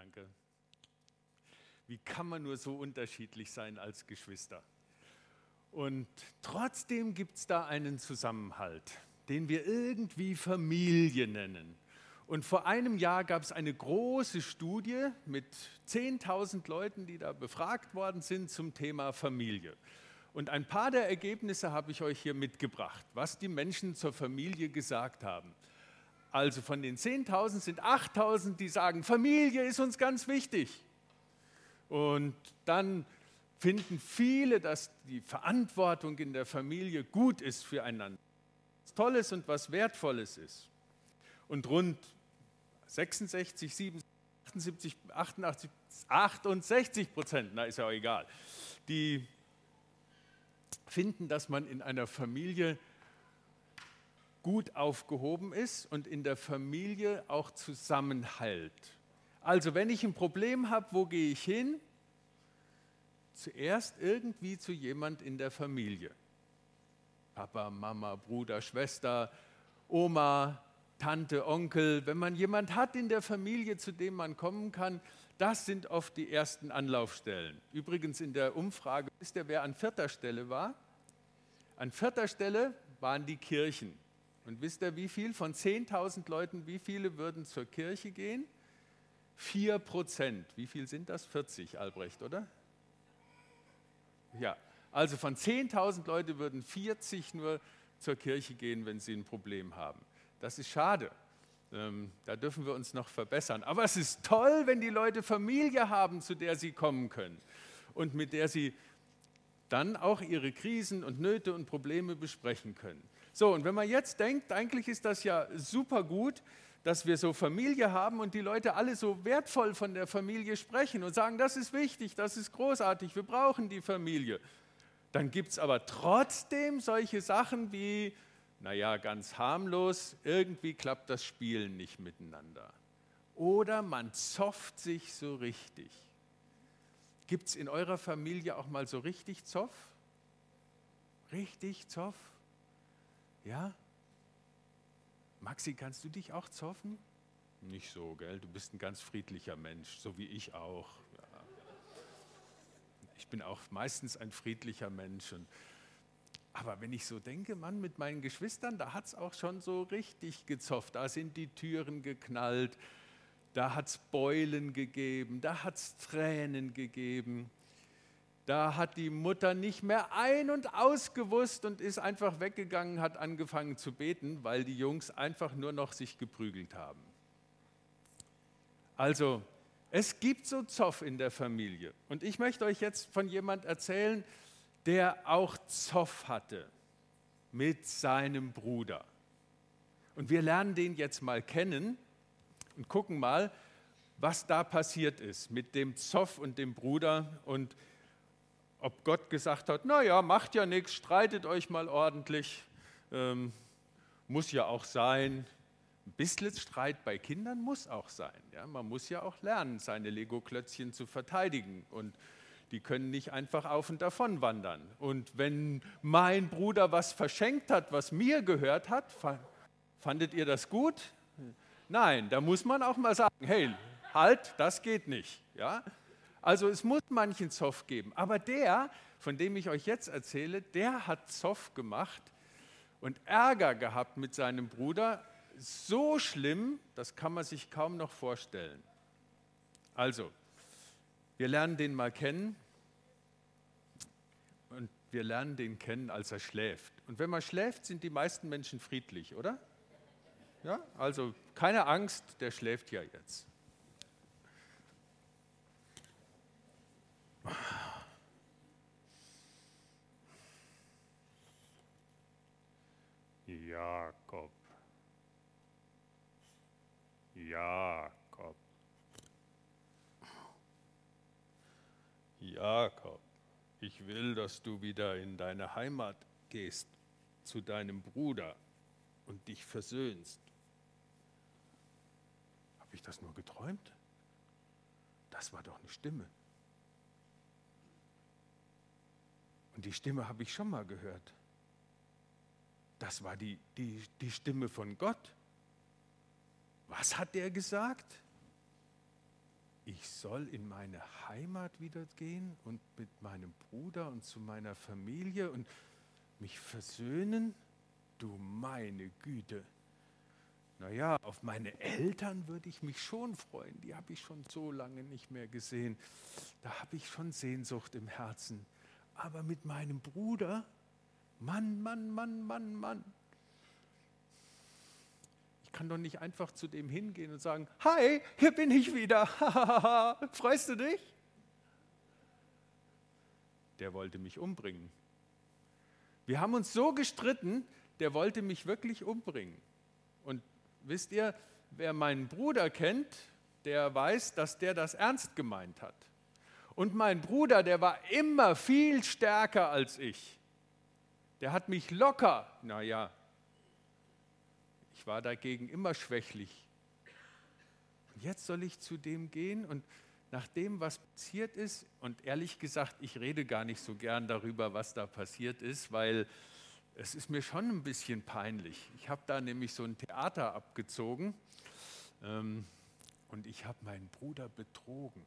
Danke. Wie kann man nur so unterschiedlich sein als Geschwister? Und trotzdem gibt es da einen Zusammenhalt, den wir irgendwie Familie nennen. Und vor einem Jahr gab es eine große Studie mit 10.000 Leuten, die da befragt worden sind zum Thema Familie. Und ein paar der Ergebnisse habe ich euch hier mitgebracht, was die Menschen zur Familie gesagt haben. Also von den 10.000 sind 8.000, die sagen, Familie ist uns ganz wichtig. Und dann finden viele, dass die Verantwortung in der Familie gut ist füreinander. Was Tolles und was Wertvolles ist. Und rund 66, 77, 78, 88, 68 Prozent, na ist ja auch egal, die finden, dass man in einer Familie gut aufgehoben ist und in der Familie auch zusammenhält. Also wenn ich ein Problem habe, wo gehe ich hin? Zuerst irgendwie zu jemand in der Familie. Papa, Mama, Bruder, Schwester, Oma, Tante, Onkel. Wenn man jemand hat in der Familie, zu dem man kommen kann, das sind oft die ersten Anlaufstellen. Übrigens in der Umfrage, wisst ihr, wer an vierter Stelle war? An vierter Stelle waren die Kirchen. Und wisst ihr, wie viel von 10.000 Leuten, wie viele würden zur Kirche gehen? 4 Prozent. Wie viel sind das? 40, Albrecht, oder? Ja, also von 10.000 Leuten würden 40 nur zur Kirche gehen, wenn sie ein Problem haben. Das ist schade. Ähm, da dürfen wir uns noch verbessern. Aber es ist toll, wenn die Leute Familie haben, zu der sie kommen können und mit der sie dann auch ihre Krisen und Nöte und Probleme besprechen können. So, und wenn man jetzt denkt, eigentlich ist das ja super gut, dass wir so Familie haben und die Leute alle so wertvoll von der Familie sprechen und sagen, das ist wichtig, das ist großartig, wir brauchen die Familie. Dann gibt es aber trotzdem solche Sachen wie, naja, ganz harmlos, irgendwie klappt das Spielen nicht miteinander. Oder man zofft sich so richtig. Gibt es in eurer Familie auch mal so richtig Zoff? Richtig Zoff? Ja? Maxi, kannst du dich auch zoffen? Nicht so, gell? Du bist ein ganz friedlicher Mensch, so wie ich auch. Ja. Ich bin auch meistens ein friedlicher Mensch. Und, aber wenn ich so denke, Mann, mit meinen Geschwistern, da hat es auch schon so richtig gezofft. Da sind die Türen geknallt, da hat es Beulen gegeben, da hat es Tränen gegeben. Da hat die Mutter nicht mehr ein- und ausgewusst und ist einfach weggegangen, hat angefangen zu beten, weil die Jungs einfach nur noch sich geprügelt haben. Also, es gibt so Zoff in der Familie. Und ich möchte euch jetzt von jemand erzählen, der auch Zoff hatte mit seinem Bruder. Und wir lernen den jetzt mal kennen und gucken mal, was da passiert ist mit dem Zoff und dem Bruder und ob Gott gesagt hat, naja, macht ja nichts, streitet euch mal ordentlich, ähm, muss ja auch sein. Ein bisschen Streit bei Kindern muss auch sein. Ja? Man muss ja auch lernen, seine Lego-Klötzchen zu verteidigen und die können nicht einfach auf und davon wandern. Und wenn mein Bruder was verschenkt hat, was mir gehört hat, fandet ihr das gut? Nein, da muss man auch mal sagen, hey, halt, das geht nicht. Ja? Also es muss manchen Zoff geben. Aber der, von dem ich euch jetzt erzähle, der hat Zoff gemacht und Ärger gehabt mit seinem Bruder. So schlimm, das kann man sich kaum noch vorstellen. Also, wir lernen den mal kennen und wir lernen den kennen, als er schläft. Und wenn man schläft, sind die meisten Menschen friedlich, oder? Ja, also keine Angst, der schläft ja jetzt. Jakob. Jakob. Jakob, ich will, dass du wieder in deine Heimat gehst, zu deinem Bruder und dich versöhnst. Habe ich das nur geträumt? Das war doch eine Stimme. Und die Stimme habe ich schon mal gehört. Das war die, die, die Stimme von Gott. Was hat er gesagt? ich soll in meine Heimat wieder gehen und mit meinem Bruder und zu meiner Familie und mich versöhnen? Du meine Güte. Naja, auf meine Eltern würde ich mich schon freuen. Die habe ich schon so lange nicht mehr gesehen. Da habe ich schon Sehnsucht im Herzen. Aber mit meinem Bruder, Mann, Mann, Mann, Mann, Mann. Ich kann doch nicht einfach zu dem hingehen und sagen, hi, hier bin ich wieder. Freust du dich? Der wollte mich umbringen. Wir haben uns so gestritten, der wollte mich wirklich umbringen. Und wisst ihr, wer meinen Bruder kennt, der weiß, dass der das ernst gemeint hat. Und mein Bruder, der war immer viel stärker als ich. Der hat mich locker, naja, ich war dagegen immer schwächlich. Und jetzt soll ich zu dem gehen und nach dem, was passiert ist, und ehrlich gesagt, ich rede gar nicht so gern darüber, was da passiert ist, weil es ist mir schon ein bisschen peinlich. Ich habe da nämlich so ein Theater abgezogen ähm, und ich habe meinen Bruder betrogen.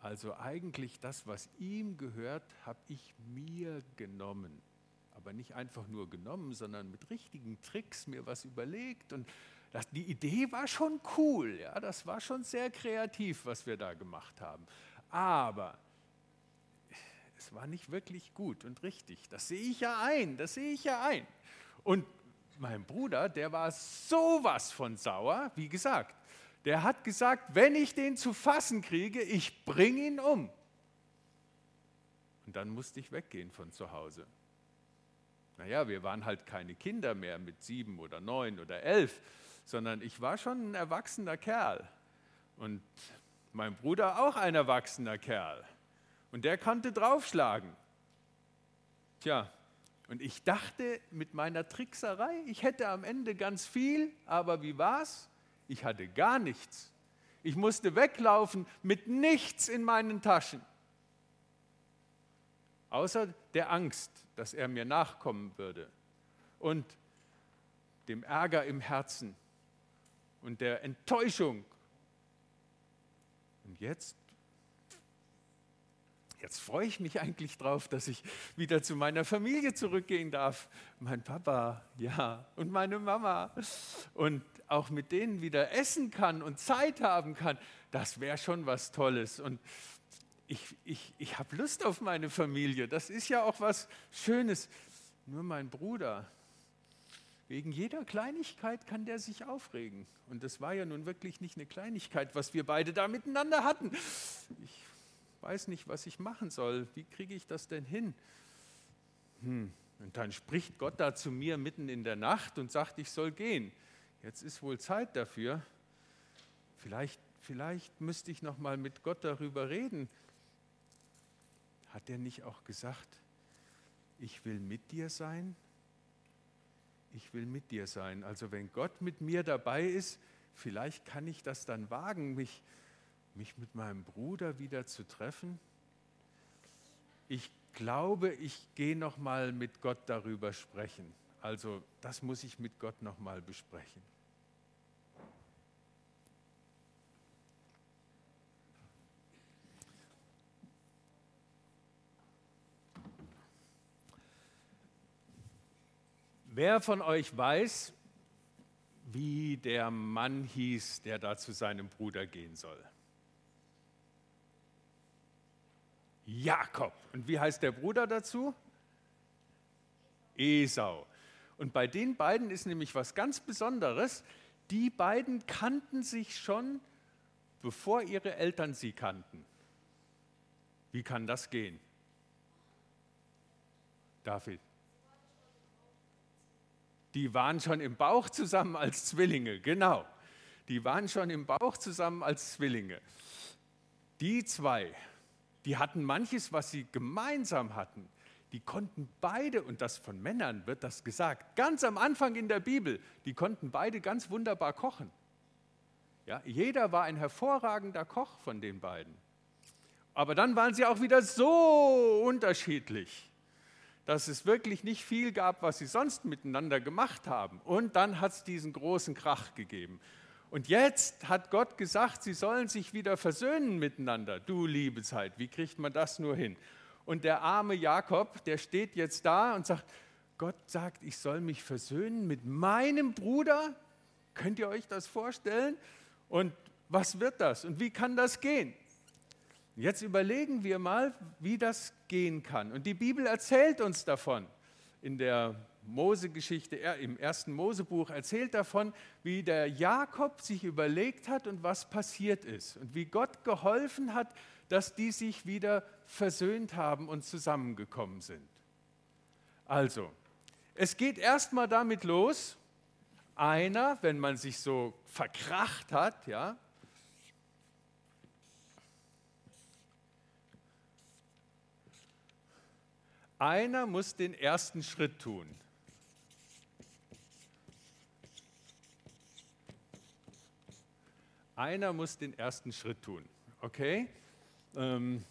Also eigentlich das, was ihm gehört, habe ich mir genommen aber nicht einfach nur genommen, sondern mit richtigen Tricks mir was überlegt. Und das, die Idee war schon cool, ja, das war schon sehr kreativ, was wir da gemacht haben. Aber es war nicht wirklich gut und richtig. Das sehe ich ja ein, das sehe ich ja ein. Und mein Bruder, der war sowas von sauer, wie gesagt. Der hat gesagt, wenn ich den zu fassen kriege, ich bringe ihn um. Und dann musste ich weggehen von zu Hause. Naja, wir waren halt keine Kinder mehr mit sieben oder neun oder elf, sondern ich war schon ein erwachsener Kerl. Und mein Bruder auch ein erwachsener Kerl. Und der konnte draufschlagen. Tja, und ich dachte mit meiner Trickserei, ich hätte am Ende ganz viel, aber wie war's? Ich hatte gar nichts. Ich musste weglaufen mit nichts in meinen Taschen. Außer der Angst, dass er mir nachkommen würde und dem Ärger im Herzen und der Enttäuschung. Und jetzt, jetzt freue ich mich eigentlich drauf, dass ich wieder zu meiner Familie zurückgehen darf. Mein Papa, ja, und meine Mama. Und auch mit denen wieder essen kann und Zeit haben kann. Das wäre schon was Tolles. Und ich, ich, ich habe Lust auf meine Familie. Das ist ja auch was Schönes. Nur mein Bruder, wegen jeder Kleinigkeit kann der sich aufregen. Und das war ja nun wirklich nicht eine Kleinigkeit, was wir beide da miteinander hatten. Ich weiß nicht, was ich machen soll. Wie kriege ich das denn hin? Hm. Und dann spricht Gott da zu mir mitten in der Nacht und sagt, ich soll gehen. Jetzt ist wohl Zeit dafür. Vielleicht, vielleicht müsste ich noch mal mit Gott darüber reden hat er nicht auch gesagt, ich will mit dir sein? Ich will mit dir sein. Also wenn Gott mit mir dabei ist, vielleicht kann ich das dann wagen, mich, mich mit meinem Bruder wieder zu treffen. Ich glaube, ich gehe noch mal mit Gott darüber sprechen. Also das muss ich mit Gott noch mal besprechen. Wer von euch weiß, wie der Mann hieß, der da zu seinem Bruder gehen soll? Jakob. Und wie heißt der Bruder dazu? Esau. Und bei den beiden ist nämlich was ganz Besonderes. Die beiden kannten sich schon, bevor ihre Eltern sie kannten. Wie kann das gehen? David die waren schon im Bauch zusammen als Zwillinge, genau. Die waren schon im Bauch zusammen als Zwillinge. Die zwei, die hatten manches, was sie gemeinsam hatten. Die konnten beide, und das von Männern wird das gesagt, ganz am Anfang in der Bibel, die konnten beide ganz wunderbar kochen. Ja, jeder war ein hervorragender Koch von den beiden. Aber dann waren sie auch wieder so unterschiedlich dass es wirklich nicht viel gab, was sie sonst miteinander gemacht haben. Und dann hat es diesen großen Krach gegeben. Und jetzt hat Gott gesagt, sie sollen sich wieder versöhnen miteinander. Du liebe Zeit, wie kriegt man das nur hin? Und der arme Jakob, der steht jetzt da und sagt, Gott sagt, ich soll mich versöhnen mit meinem Bruder. Könnt ihr euch das vorstellen? Und was wird das? Und wie kann das gehen? Jetzt überlegen wir mal, wie das gehen kann. Und die Bibel erzählt uns davon in der Mose-Geschichte, im ersten Mosebuch erzählt davon, wie der Jakob sich überlegt hat und was passiert ist und wie Gott geholfen hat, dass die sich wieder versöhnt haben und zusammengekommen sind. Also, es geht erstmal damit los, einer, wenn man sich so verkracht hat, ja, einer muss den ersten Schritt tun. Einer muss den ersten Schritt tun. Okay? Ähm,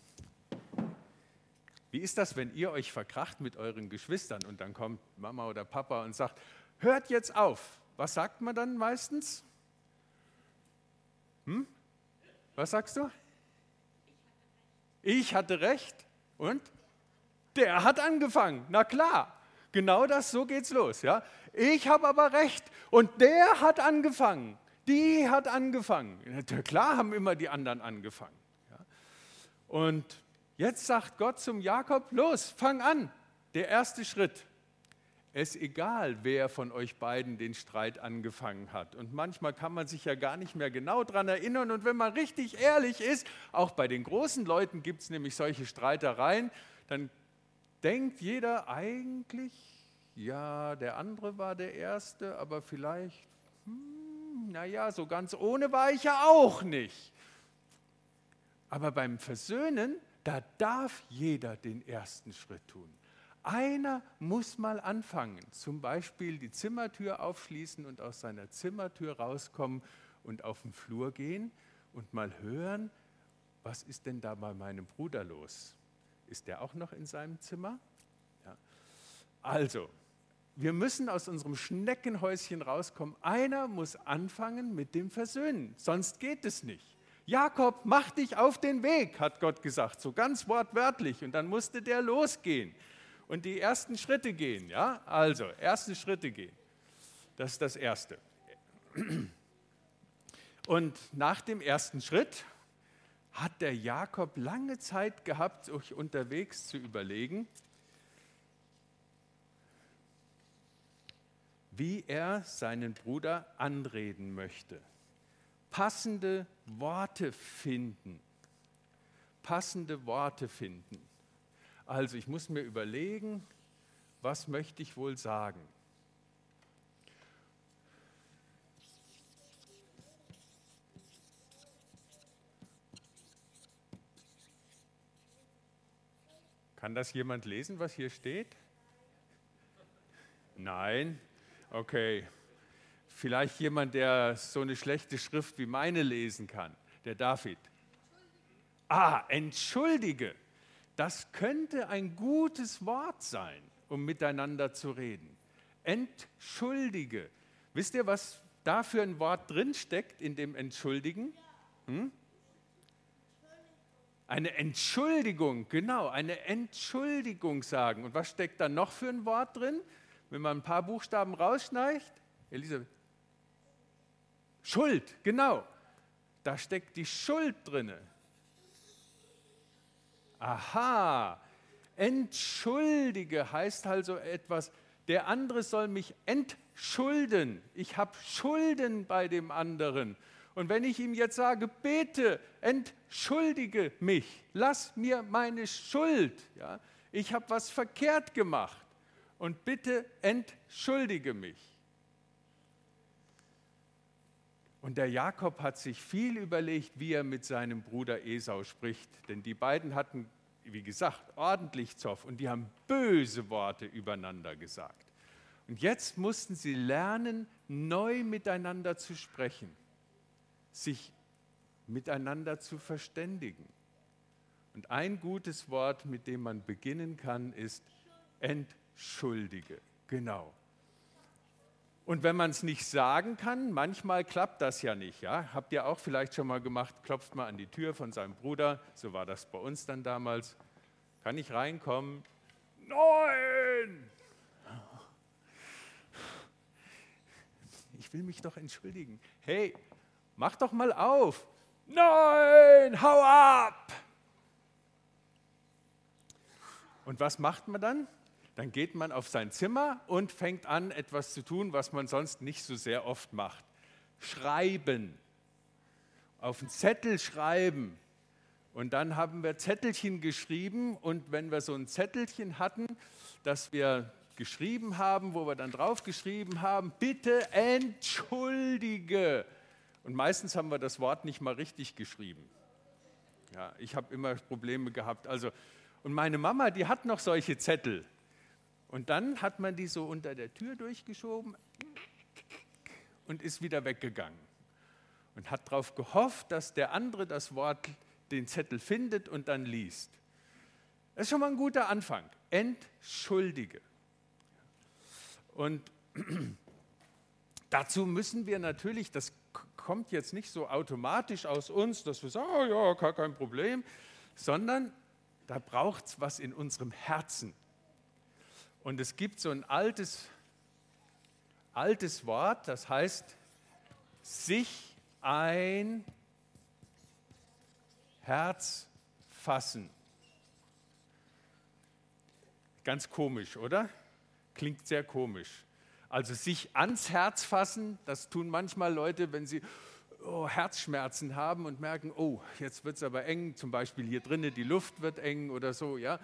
wie ist das, wenn ihr euch verkracht mit euren Geschwistern und dann kommt Mama oder Papa und sagt, hört jetzt auf. Was sagt man dann meistens? Hm? Was sagst du? Ich hatte recht. Und? Der hat angefangen. Na klar. Genau das, so geht's los. Ja? Ich habe aber recht. Und der hat angefangen die hat angefangen. Klar haben immer die anderen angefangen. Und jetzt sagt Gott zum Jakob, los, fang an. Der erste Schritt. Es ist egal, wer von euch beiden den Streit angefangen hat. Und manchmal kann man sich ja gar nicht mehr genau daran erinnern. Und wenn man richtig ehrlich ist, auch bei den großen Leuten gibt es nämlich solche Streitereien, dann denkt jeder eigentlich, ja, der andere war der Erste, aber vielleicht, hm, naja, so ganz ohne war ich ja auch nicht. Aber beim Versöhnen, da darf jeder den ersten Schritt tun. Einer muss mal anfangen, zum Beispiel die Zimmertür aufschließen und aus seiner Zimmertür rauskommen und auf den Flur gehen und mal hören, was ist denn da bei meinem Bruder los? Ist der auch noch in seinem Zimmer? Ja. Also, wir müssen aus unserem Schneckenhäuschen rauskommen. Einer muss anfangen mit dem Versöhnen, sonst geht es nicht. Jakob, mach dich auf den Weg, hat Gott gesagt, so ganz wortwörtlich. Und dann musste der losgehen und die ersten Schritte gehen. Ja, also erste Schritte gehen. Das ist das Erste. Und nach dem ersten Schritt hat der Jakob lange Zeit gehabt, sich unterwegs zu überlegen, wie er seinen Bruder anreden möchte. Passende Worte finden. Passende Worte finden. Also ich muss mir überlegen, was möchte ich wohl sagen? Kann das jemand lesen, was hier steht? Nein, Okay, vielleicht jemand, der so eine schlechte Schrift wie meine lesen kann, der David. Ah, entschuldige. Das könnte ein gutes Wort sein, um miteinander zu reden. Entschuldige. Wisst ihr, was da für ein Wort drinsteckt in dem Entschuldigen? Hm? Eine Entschuldigung, genau, eine Entschuldigung sagen. Und was steckt da noch für ein Wort drin? Wenn man ein paar Buchstaben rausschneidet, Elisabeth, Schuld, genau. Da steckt die Schuld drinne. Aha, entschuldige heißt also etwas, der andere soll mich entschulden. Ich habe Schulden bei dem anderen. Und wenn ich ihm jetzt sage, bete, entschuldige mich, lass mir meine Schuld, ja, ich habe was verkehrt gemacht, und bitte entschuldige mich. Und der Jakob hat sich viel überlegt, wie er mit seinem Bruder Esau spricht, denn die beiden hatten, wie gesagt, ordentlich Zoff und die haben böse Worte übereinander gesagt. Und jetzt mussten sie lernen, neu miteinander zu sprechen, sich miteinander zu verständigen. Und ein gutes Wort, mit dem man beginnen kann, ist entschuldige. Schuldige. Genau. Und wenn man es nicht sagen kann, manchmal klappt das ja nicht. Ja? Habt ihr auch vielleicht schon mal gemacht, klopft mal an die Tür von seinem Bruder, so war das bei uns dann damals. Kann ich reinkommen? Nein! Ich will mich doch entschuldigen. Hey, mach doch mal auf. Nein, hau ab! Und was macht man dann? Dann geht man auf sein Zimmer und fängt an, etwas zu tun, was man sonst nicht so sehr oft macht. Schreiben. Auf einen Zettel schreiben. Und dann haben wir Zettelchen geschrieben und wenn wir so ein Zettelchen hatten, das wir geschrieben haben, wo wir dann drauf geschrieben haben, bitte entschuldige. Und meistens haben wir das Wort nicht mal richtig geschrieben. Ja, ich habe immer Probleme gehabt. Also, und meine Mama, die hat noch solche Zettel. Und dann hat man die so unter der Tür durchgeschoben und ist wieder weggegangen. Und hat darauf gehofft, dass der andere das Wort, den Zettel findet und dann liest. Das ist schon mal ein guter Anfang. Entschuldige. Und dazu müssen wir natürlich, das kommt jetzt nicht so automatisch aus uns, dass wir sagen, oh ja, gar kein Problem, sondern da braucht es was in unserem Herzen. Und es gibt so ein altes, altes Wort, das heißt, sich ein Herz fassen. Ganz komisch, oder? Klingt sehr komisch. Also sich ans Herz fassen, das tun manchmal Leute, wenn sie oh, Herzschmerzen haben und merken, oh, jetzt wird es aber eng, zum Beispiel hier drinnen, die Luft wird eng oder so, ja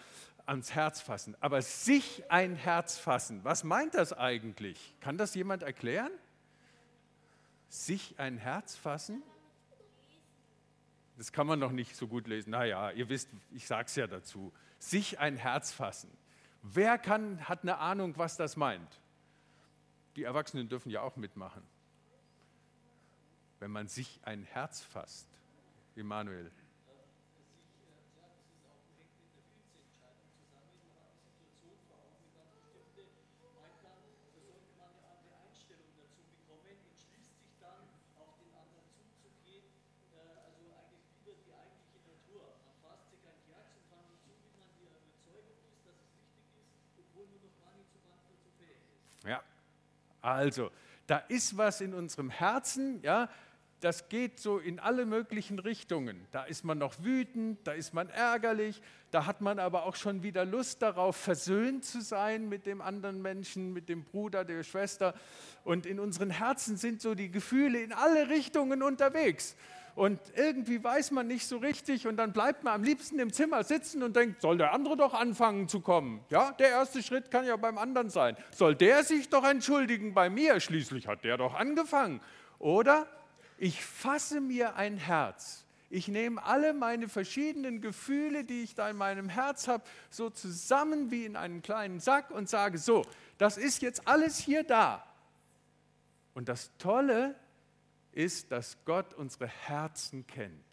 ans Herz fassen. Aber sich ein Herz fassen, was meint das eigentlich? Kann das jemand erklären? Sich ein Herz fassen? Das kann man noch nicht so gut lesen. Naja, ihr wisst, ich sage es ja dazu. Sich ein Herz fassen. Wer kann, hat eine Ahnung, was das meint? Die Erwachsenen dürfen ja auch mitmachen. Wenn man sich ein Herz fasst. Emanuel. Ja, also, da ist was in unserem Herzen, ja, das geht so in alle möglichen Richtungen. Da ist man noch wütend, da ist man ärgerlich, da hat man aber auch schon wieder Lust darauf, versöhnt zu sein mit dem anderen Menschen, mit dem Bruder, der Schwester. Und in unseren Herzen sind so die Gefühle in alle Richtungen unterwegs und irgendwie weiß man nicht so richtig und dann bleibt man am liebsten im Zimmer sitzen und denkt, soll der andere doch anfangen zu kommen? Ja, der erste Schritt kann ja beim anderen sein. Soll der sich doch entschuldigen bei mir? Schließlich hat der doch angefangen. Oder ich fasse mir ein Herz. Ich nehme alle meine verschiedenen Gefühle, die ich da in meinem Herz habe, so zusammen wie in einen kleinen Sack und sage, so, das ist jetzt alles hier da. Und das Tolle ist, dass Gott unsere Herzen kennt.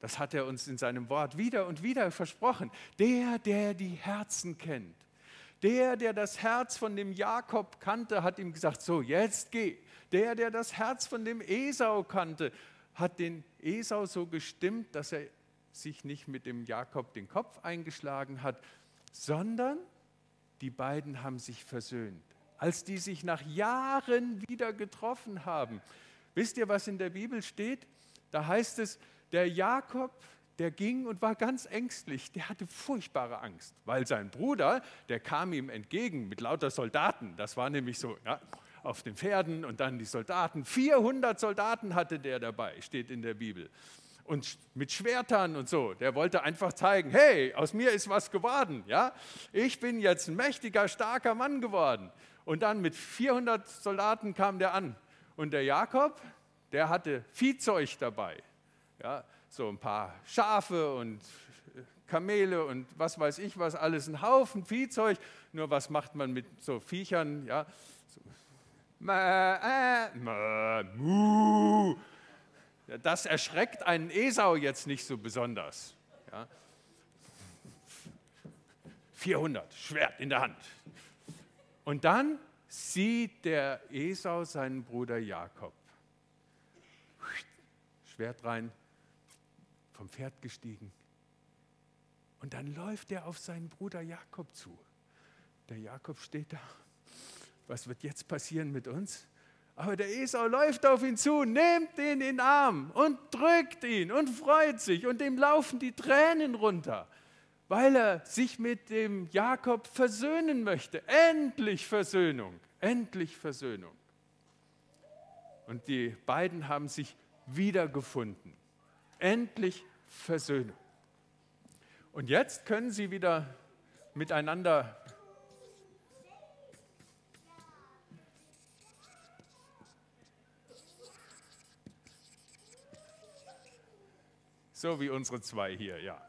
Das hat er uns in seinem Wort wieder und wieder versprochen. Der, der die Herzen kennt. Der, der das Herz von dem Jakob kannte, hat ihm gesagt, so, jetzt geh. Der, der das Herz von dem Esau kannte, hat den Esau so gestimmt, dass er sich nicht mit dem Jakob den Kopf eingeschlagen hat, sondern die beiden haben sich versöhnt. Als die sich nach Jahren wieder getroffen haben, Wisst ihr, was in der Bibel steht? Da heißt es, der Jakob, der ging und war ganz ängstlich. Der hatte furchtbare Angst, weil sein Bruder, der kam ihm entgegen mit lauter Soldaten. Das war nämlich so ja, auf den Pferden und dann die Soldaten. 400 Soldaten hatte der dabei, steht in der Bibel. Und mit Schwertern und so. Der wollte einfach zeigen, hey, aus mir ist was geworden. Ja? Ich bin jetzt ein mächtiger, starker Mann geworden. Und dann mit 400 Soldaten kam der an und der Jakob, der hatte Viehzeug dabei. Ja, so ein paar Schafe und Kamele und was weiß ich was, alles ein Haufen Viehzeug. Nur was macht man mit so Viechern? Ja, mä, äh, mä, mu. Das erschreckt einen Esau jetzt nicht so besonders. Ja. 400, Schwert in der Hand. Und dann sieht der Esau seinen Bruder Jakob. Schwert rein, vom Pferd gestiegen. Und dann läuft er auf seinen Bruder Jakob zu. Der Jakob steht da. Was wird jetzt passieren mit uns? Aber der Esau läuft auf ihn zu, nimmt ihn in den Arm und drückt ihn und freut sich und dem laufen die Tränen runter, weil er sich mit dem Jakob versöhnen möchte. Endlich Versöhnung, endlich Versöhnung. Und die beiden haben sich wiedergefunden. Endlich Versöhnung. Und jetzt können sie wieder miteinander So wie unsere zwei hier, ja.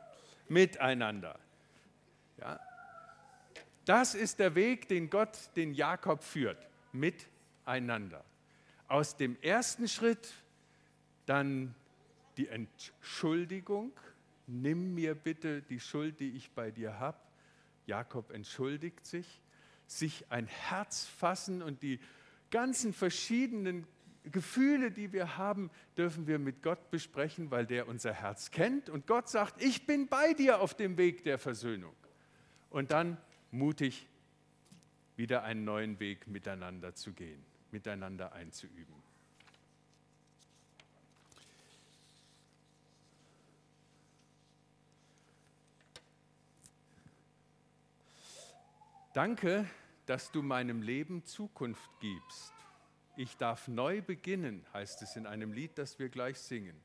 Miteinander. Ja. Das ist der Weg, den Gott den Jakob führt. Miteinander. Aus dem ersten Schritt dann die Entschuldigung. Nimm mir bitte die Schuld, die ich bei dir habe. Jakob entschuldigt sich. Sich ein Herz fassen und die ganzen verschiedenen Gefühle, die wir haben, dürfen wir mit Gott besprechen, weil der unser Herz kennt. Und Gott sagt, ich bin bei dir auf dem Weg der Versöhnung. Und dann mutig wieder einen neuen Weg miteinander zu gehen, miteinander einzuüben. Danke, dass du meinem Leben Zukunft gibst. Ich darf neu beginnen, heißt es in einem Lied, das wir gleich singen,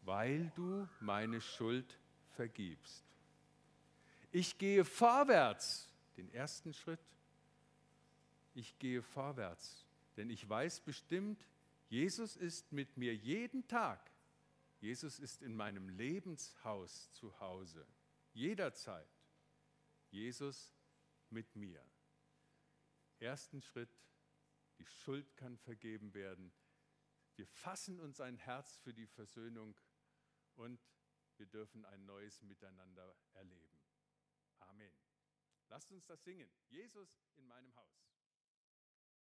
weil du meine Schuld vergibst. Ich gehe vorwärts, den ersten Schritt. Ich gehe vorwärts, denn ich weiß bestimmt, Jesus ist mit mir jeden Tag. Jesus ist in meinem Lebenshaus zu Hause, jederzeit. Jesus mit mir. Ersten Schritt die Schuld kann vergeben werden. Wir fassen uns ein Herz für die Versöhnung und wir dürfen ein neues Miteinander erleben. Amen. Lasst uns das singen. Jesus in meinem Haus.